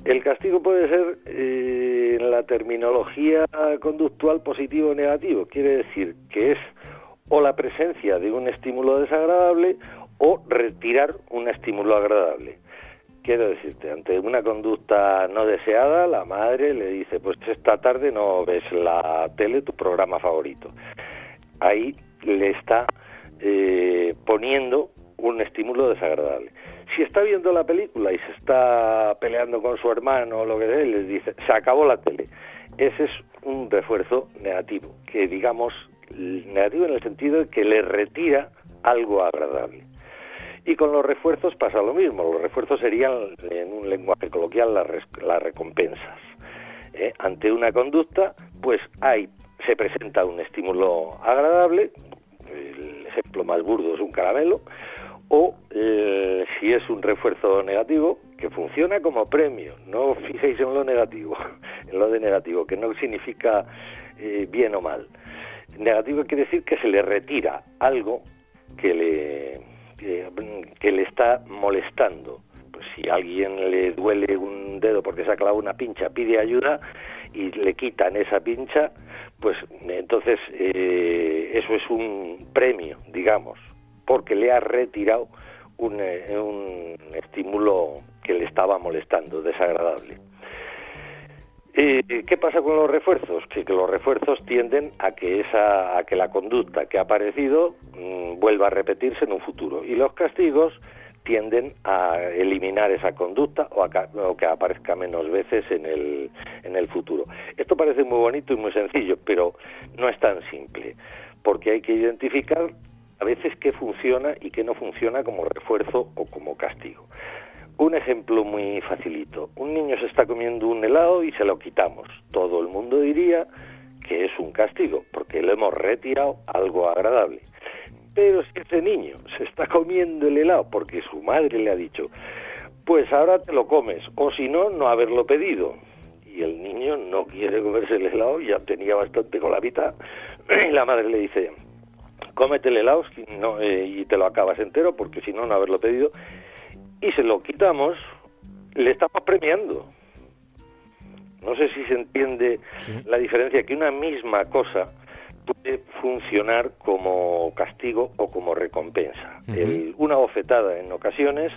El castigo puede ser eh, en la terminología conductual positivo o negativo. Quiere decir que es o la presencia de un estímulo desagradable o retirar un estímulo agradable. Quiero decirte, ante una conducta no deseada, la madre le dice, pues esta tarde no ves la tele, tu programa favorito. Ahí le está eh, poniendo un estímulo desagradable. Si está viendo la película y se está peleando con su hermano o lo que sea, les dice, se acabó la tele. Ese es un refuerzo negativo, que digamos negativo en el sentido de que le retira algo agradable. Y con los refuerzos pasa lo mismo. Los refuerzos serían, en un lenguaje coloquial, las, recompensas. ¿eh? Ante una conducta, pues hay, se presenta un estímulo agradable, el ejemplo más burdo es un caramelo, o eh, si es un refuerzo negativo, que funciona como premio. No os fijéis en lo negativo, en lo de negativo, que no significa eh, bien o mal. Negativo quiere decir que se le retira algo que le, que, le está molestando. Pues si a alguien le duele un dedo porque se ha clavado una pincha, pide ayuda y le quitan esa pincha, pues entonces eh, eso es un premio, digamos, porque le ha retirado un, eh, un estímulo que le estaba molestando, desagradable. ¿Qué pasa con los refuerzos? Que, los refuerzos tienden a que esa, a que la conducta que ha aparecido mm, vuelva a repetirse en un futuro y los castigos tienden a eliminar esa conducta o, a, que aparezca menos veces en el, en el futuro. Esto parece muy bonito y muy sencillo, pero no es tan simple, porque hay que identificar a veces qué funciona y qué no funciona como refuerzo o como castigo. Un ejemplo muy facilito. Un niño se está comiendo un helado y se lo quitamos. Todo el mundo diría que es un castigo, porque le hemos retirado algo agradable. Pero si ese niño se está comiendo el helado porque su madre le ha dicho, pues ahora te lo comes, o si no, no haberlo pedido. Y el niño no quiere comerse el helado, ya tenía bastante con y la madre le dice, cómete el helado eh, y te lo acabas entero, porque si no, no haberlo pedido y se lo quitamos, le estamos premiando. No sé si se entiende la diferencia, que una misma cosa puede funcionar como castigo o como recompensa. una bofetada en ocasiones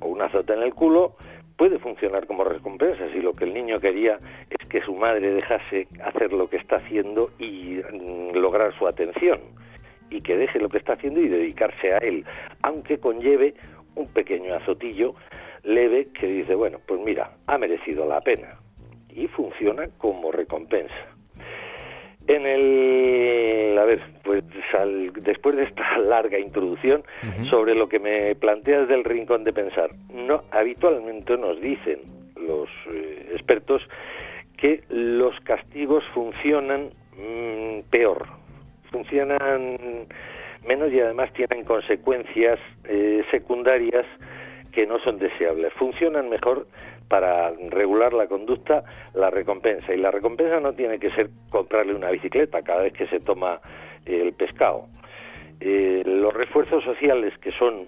o una azota en el culo puede funcionar como recompensa si lo que el niño quería es que su madre dejase hacer lo que está haciendo y mm, lograr su atención y que deje lo que está haciendo y dedicarse a él, aunque conlleve un pequeño azotillo leve que dice, bueno, pues mira, ha merecido la pena y funciona como recompensa. En el, a ver, pues después de esta larga introducción sobre lo que me planteas del rincón de pensar, no habitualmente nos dicen los eh, expertos que los castigos funcionan mm, peor, funcionan menos y además tienen consecuencias eh, secundarias que no son deseables. Funcionan mejor para regular la conducta la recompensa. Y la recompensa no tiene que ser comprarle una bicicleta cada vez que se toma el pescado. Eh, los refuerzos sociales que son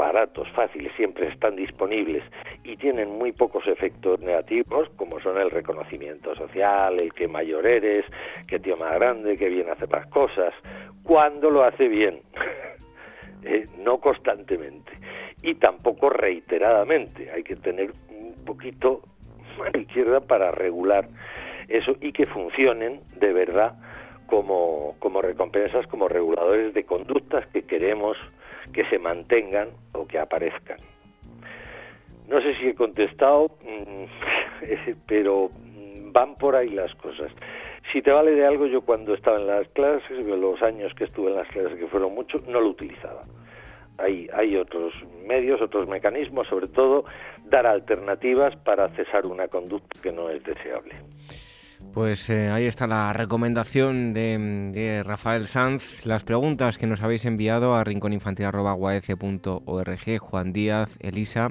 baratos, fáciles, siempre están disponibles y tienen muy pocos efectos negativos, como son el reconocimiento social, el que mayor eres, que tío más grande, que bien hace las cosas, cuando lo hace bien, eh, no constantemente y tampoco reiteradamente. Hay que tener un poquito la izquierda para regular eso y que funcionen de verdad como, como recompensas, como reguladores de conductas que queremos que se mantengan o que aparezcan. No sé si he contestado, mm, pero van por ahí las cosas. Si te vale de algo, yo cuando estaba en las clases, los años que estuve en las clases, que fueron muchos, no lo utilizaba. Hay, hay otros medios, otros mecanismos, sobre todo dar alternativas para cesar una conducta que no es deseable. Pues eh, ahí está la recomendación de, Rafael Sanz. Las preguntas que nos habéis enviado a rincóninfantil.org, Juan Díaz, Elisa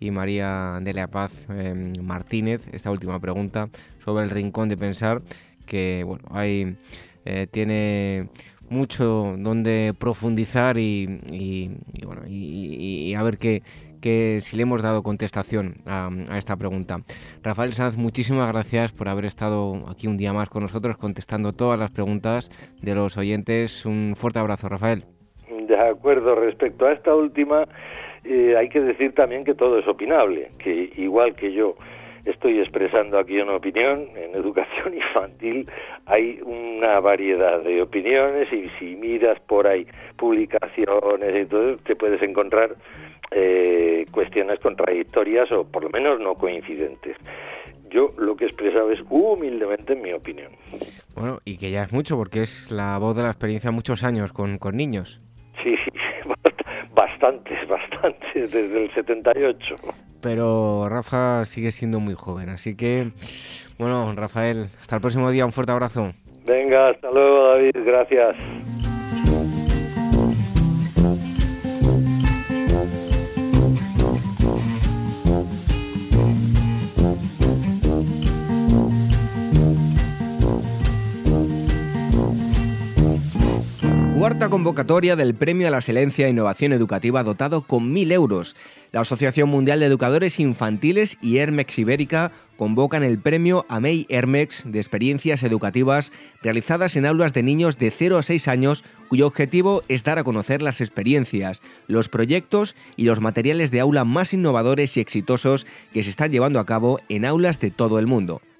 y María de la Paz em, Martínez. Esta última pregunta sobre el rincón de pensar, que bueno, ahí eh, tiene mucho donde profundizar y, bueno, y a ver qué, que si le hemos dado contestación a, esta pregunta. Rafael Sanz, muchísimas gracias por haber estado aquí un día más con nosotros contestando todas las preguntas de los oyentes. Un fuerte abrazo, Rafael. De acuerdo, respecto a esta última, eh, hay que decir también que todo es opinable, que igual que yo estoy expresando aquí una opinión, en educación infantil hay una variedad de opiniones y si miras por ahí publicaciones y todo, te puedes encontrar eh, cuestiones contradictorias o por lo menos no coincidentes. Yo lo que he expresado es humildemente mi opinión. Bueno, y que ya es mucho porque es la voz de la experiencia muchos años con, con niños. Sí, sí, bastantes, bastantes, desde el 78. Pero Rafa sigue siendo muy joven, así que, bueno, Rafael, hasta el próximo día, un fuerte abrazo. Venga, hasta luego David, gracias. Cuarta convocatoria del Premio a la Excelencia e Innovación Educativa dotado con 1.000 euros. La Asociación Mundial de Educadores Infantiles y Hermex Ibérica convocan el premio AMEI Hermex de experiencias educativas realizadas en aulas de niños de 0 a 6 años cuyo objetivo es dar a conocer las experiencias, los proyectos y los materiales de aula más innovadores y exitosos que se están llevando a cabo en aulas de todo el mundo.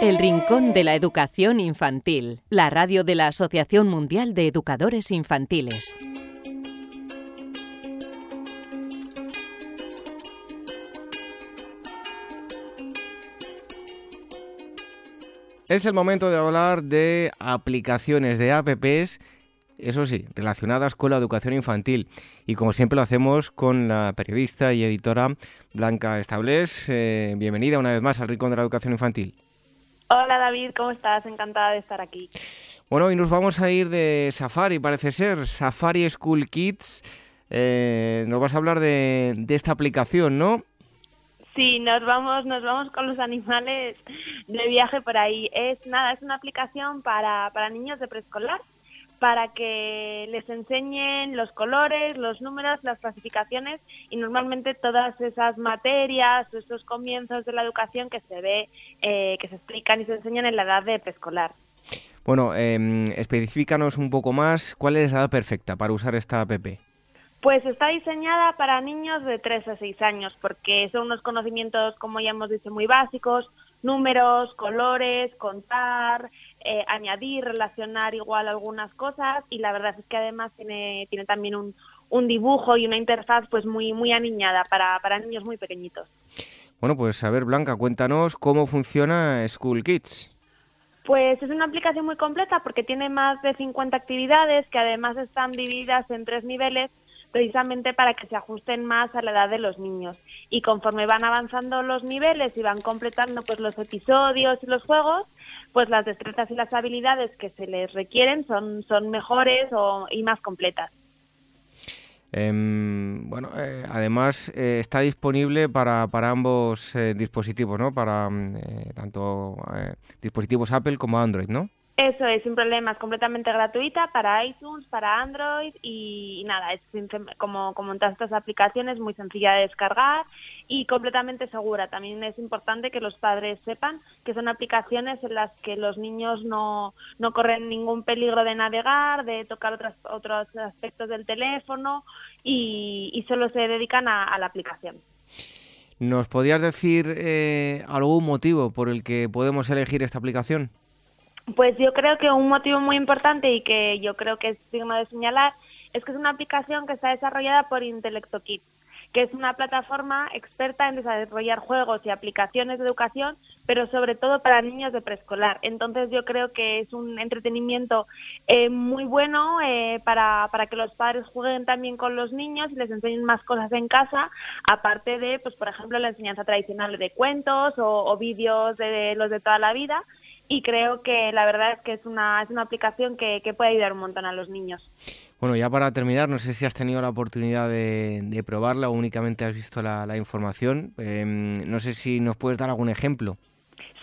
El Rincón de la Educación Infantil, la radio de la Asociación Mundial de Educadores Infantiles. Es el momento de hablar de aplicaciones de apps, eso sí, relacionadas con la educación infantil. Y como siempre lo hacemos con la periodista y editora Blanca Establés. Eh, bienvenida una vez más al Rincón de la Educación Infantil. Hola David, ¿cómo estás? Encantada de estar aquí. Bueno, hoy nos vamos a ir de Safari, parece ser, Safari School Kids. Eh, nos vas a hablar de, esta aplicación, ¿no? Sí, nos vamos, nos vamos con los animales de viaje por ahí. Es nada, es una aplicación para, para niños de preescolar para que les enseñen los colores, los números, las clasificaciones y normalmente todas esas materias, esos comienzos de la educación que se ve, eh, que se explican y se enseñan en la edad de preescolar. Bueno, eh, especifícanos un poco más cuál es la edad perfecta para usar esta app. Pues está diseñada para niños de 3 a 6 años porque son unos conocimientos, como ya hemos dicho, muy básicos, números, colores, contar, eh, añadir, relacionar igual algunas cosas y la verdad es que además tiene, tiene también un, un dibujo y una interfaz pues muy, muy aniñada para, para niños muy pequeñitos. Bueno, pues a ver Blanca, cuéntanos cómo funciona School Kids. Pues es una aplicación muy completa porque tiene más de 50 actividades que además están divididas en tres niveles precisamente para que se ajusten más a la edad de los niños. Y conforme van avanzando los niveles y van completando pues los episodios y los juegos, pues las destrezas y las habilidades que se les requieren son, son mejores o, y más completas. Em, bueno, eh, además eh, está disponible para, para ambos eh, dispositivos, ¿no? Para mm, tanto dispositivos Apple como Android, ¿no? Eso es, sin problemas, completamente gratuita para iTunes, para Android y, nada, es como, como en todas estas aplicaciones, muy sencilla de descargar y completamente segura. También es importante que los padres sepan que son aplicaciones en las que los niños no, no corren ningún peligro de navegar, de tocar otros, otros aspectos del teléfono y, solo se dedican a, la aplicación. ¿Nos podrías decir eh, algún motivo por el que podemos elegir esta aplicación? Pues yo creo que un motivo muy importante y que yo creo que es digno de señalar es que es una aplicación que está desarrollada por Intellecto Kids, que es una plataforma experta en desarrollar juegos y aplicaciones de educación, pero sobre todo para niños de preescolar. Entonces yo creo que es un entretenimiento eh, muy bueno eh, para, para que los padres jueguen también con los niños y les enseñen más cosas en casa, aparte de, pues por ejemplo, la enseñanza tradicional de cuentos o, vídeos de los de toda la vida y creo que la verdad es que es una, es una aplicación que, puede ayudar un montón a los niños. Bueno, ya para terminar, no sé si has tenido la oportunidad de, probarla o únicamente has visto la, información. Em, no sé si nos puedes dar algún ejemplo.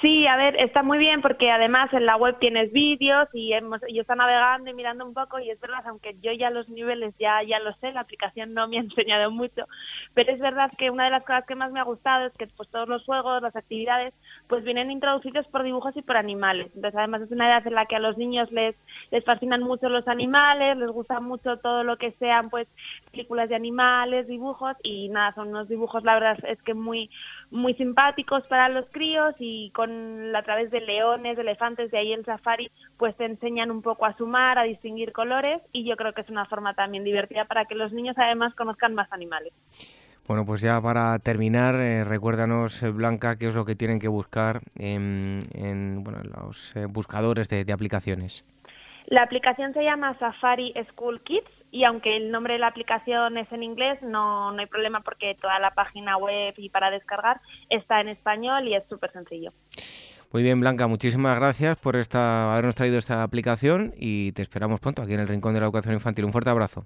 Sí, a ver, está muy bien porque además en la web tienes vídeos y hemos, yo está navegando y mirando un poco y es verdad, aunque yo ya los niveles ya, ya lo sé, la aplicación no me ha enseñado mucho, pero es verdad que una de las cosas que más me ha gustado es que pues todos los juegos, las actividades, pues vienen introducidos por dibujos y por animales. Entonces además es una edad en la que a los niños les, les fascinan mucho los animales, les gusta mucho todo lo que sean pues películas de animales, dibujos y nada, son unos dibujos la verdad es que muy muy simpáticos para los críos y con a través de leones, de elefantes, de ahí el safari, pues te enseñan un poco a sumar, a distinguir colores y yo creo que es una forma también divertida para que los niños además conozcan más animales. Bueno, pues ya para terminar, eh, recuérdanos, eh, Blanca, qué es lo que tienen que buscar en, bueno, los eh, buscadores de aplicaciones. La aplicación se llama Safari School Kids y aunque el nombre de la aplicación es en inglés, no, no hay problema porque toda la página web y para descargar está en español y es súper sencillo. Muy bien, Blanca, muchísimas gracias por esta, habernos traído esta aplicación y te esperamos pronto aquí en el Rincón de la Educación Infantil. Un fuerte abrazo.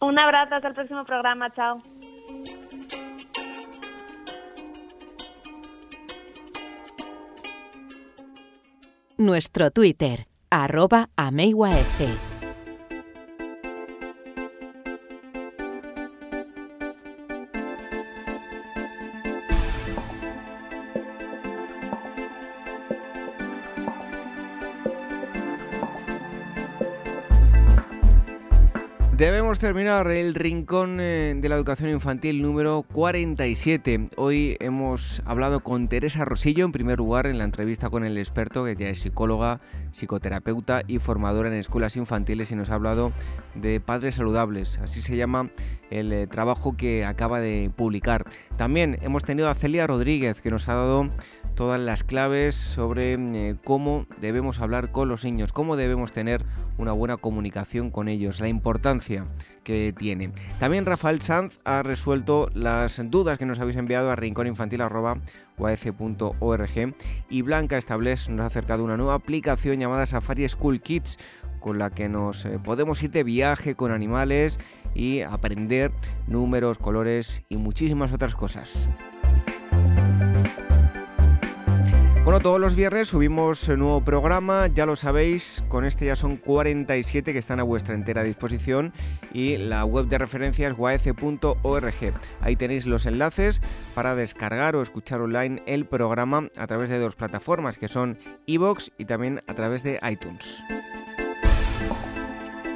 Un abrazo, hasta el próximo programa, chao. Nuestro Twitter, arroba Debemos terminar el rincón eh, de la educación infantil número 47. Hoy hemos hablado con Teresa Rosillo, en primer lugar, en la entrevista con el experto, que ya es psicóloga, psicoterapeuta y formadora en escuelas infantiles, y nos ha hablado de padres saludables. Así se llama el eh, trabajo que acaba de publicar. También hemos tenido a Celia Rodríguez, que nos ha dado todas las claves sobre eh, cómo debemos hablar con los niños, cómo debemos tener una buena comunicación con ellos, la importancia que tiene. También Rafael Sanz ha resuelto las dudas que nos habéis enviado a rincóninfantil.org y Blanca Estables nos ha acercado una nueva aplicación llamada Safari School Kids con la que nos eh, podemos ir de viaje con animales y aprender números, colores y muchísimas otras cosas. Bueno, todos los viernes subimos nuevo programa, ya lo sabéis, con este ya son 47 que están a vuestra entera disposición y la web de referencia es. Ahí tenéis los enlaces para descargar o escuchar online el programa a través de dos plataformas que son iVoox y también a través de iTunes.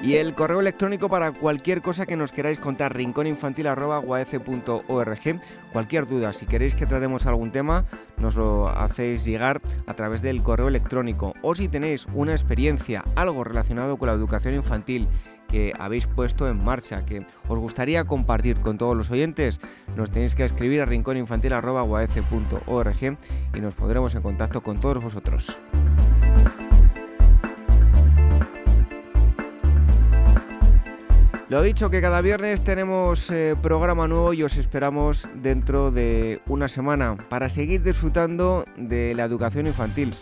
Y el correo electrónico para cualquier cosa que nos queráis contar, rincóninfantil.org. Cualquier duda, si queréis que tratemos algún tema, nos lo hacéis llegar a través del correo electrónico. O si tenéis una experiencia, algo relacionado con la educación infantil que habéis puesto en marcha, que os gustaría compartir con todos los oyentes, nos tenéis que escribir a rincóninfantil.org y nos pondremos en contacto con todos vosotros. Lo dicho, que cada viernes tenemos eh, programa nuevo y os esperamos dentro de una semana para seguir disfrutando de la educación infantil.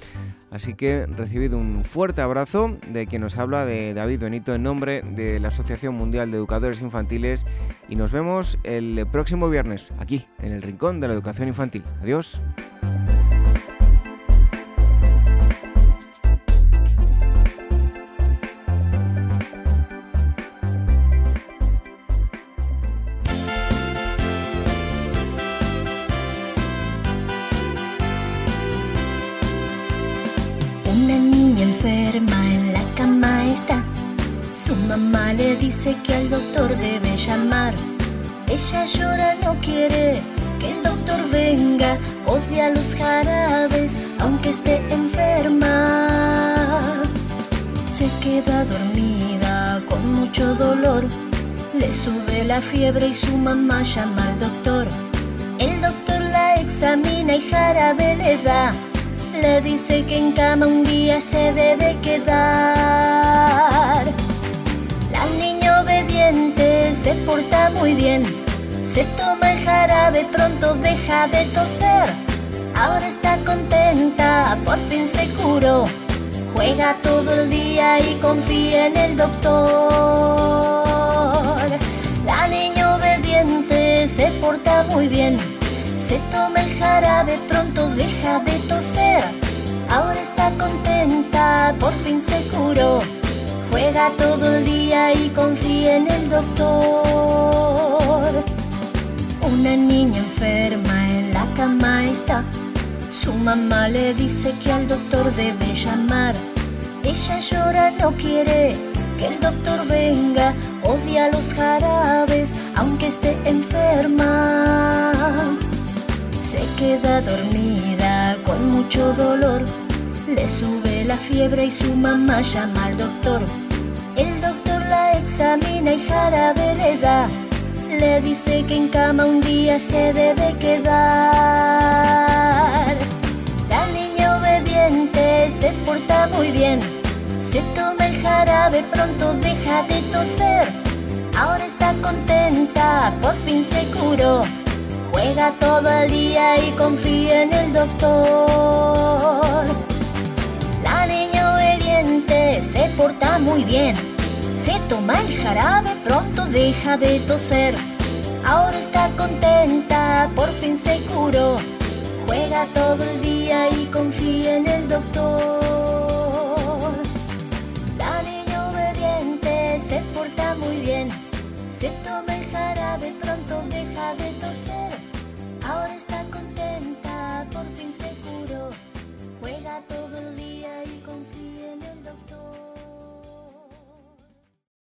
Así que recibid un fuerte abrazo de quien nos habla, de David Benito, en nombre de la Asociación Mundial de Educadores Infantiles y nos vemos el próximo viernes aquí, en el Rincón de la Educación Infantil. Adiós. Fiebre y su mamá llama al doctor. El doctor la examina y jarabe le da, le dice que en cama un día se debe quedar obediente, se porta muy bien. Se toma el jarabe, pronto deja de toser. Ahora está contenta, por fin se curó. Juega todo el día y confía en el doctor. Se porta muy bien. Se toma el jarabe, pronto deja de toser. Ahora está contenta, por fin se curó. Juega todo el día y confía en el doctor. Una niña enferma en la cama está. Su mamá le dice que al doctor debe llamar. Ella llora, no quiere que el doctor venga. Odia los jarabes, aunque esté enferma. Se queda dormida con mucho dolor. Le sube la fiebre y su mamá llama al doctor. El doctor la examina y jarabe le da. Le dice que en cama un día se debe quedar. La niña obediente se porta muy bien. Se toma el jarabe, pronto deja de toser. Ahora está contenta, por fin se curó. Juega todo el día y confía en el doctor. La niña obediente se porta muy bien. Se toma el jarabe, pronto deja de toser. Ahora está contenta, por fin se curó. Juega todo el día y confía en el doctor. La niña obediente se porta muy bien.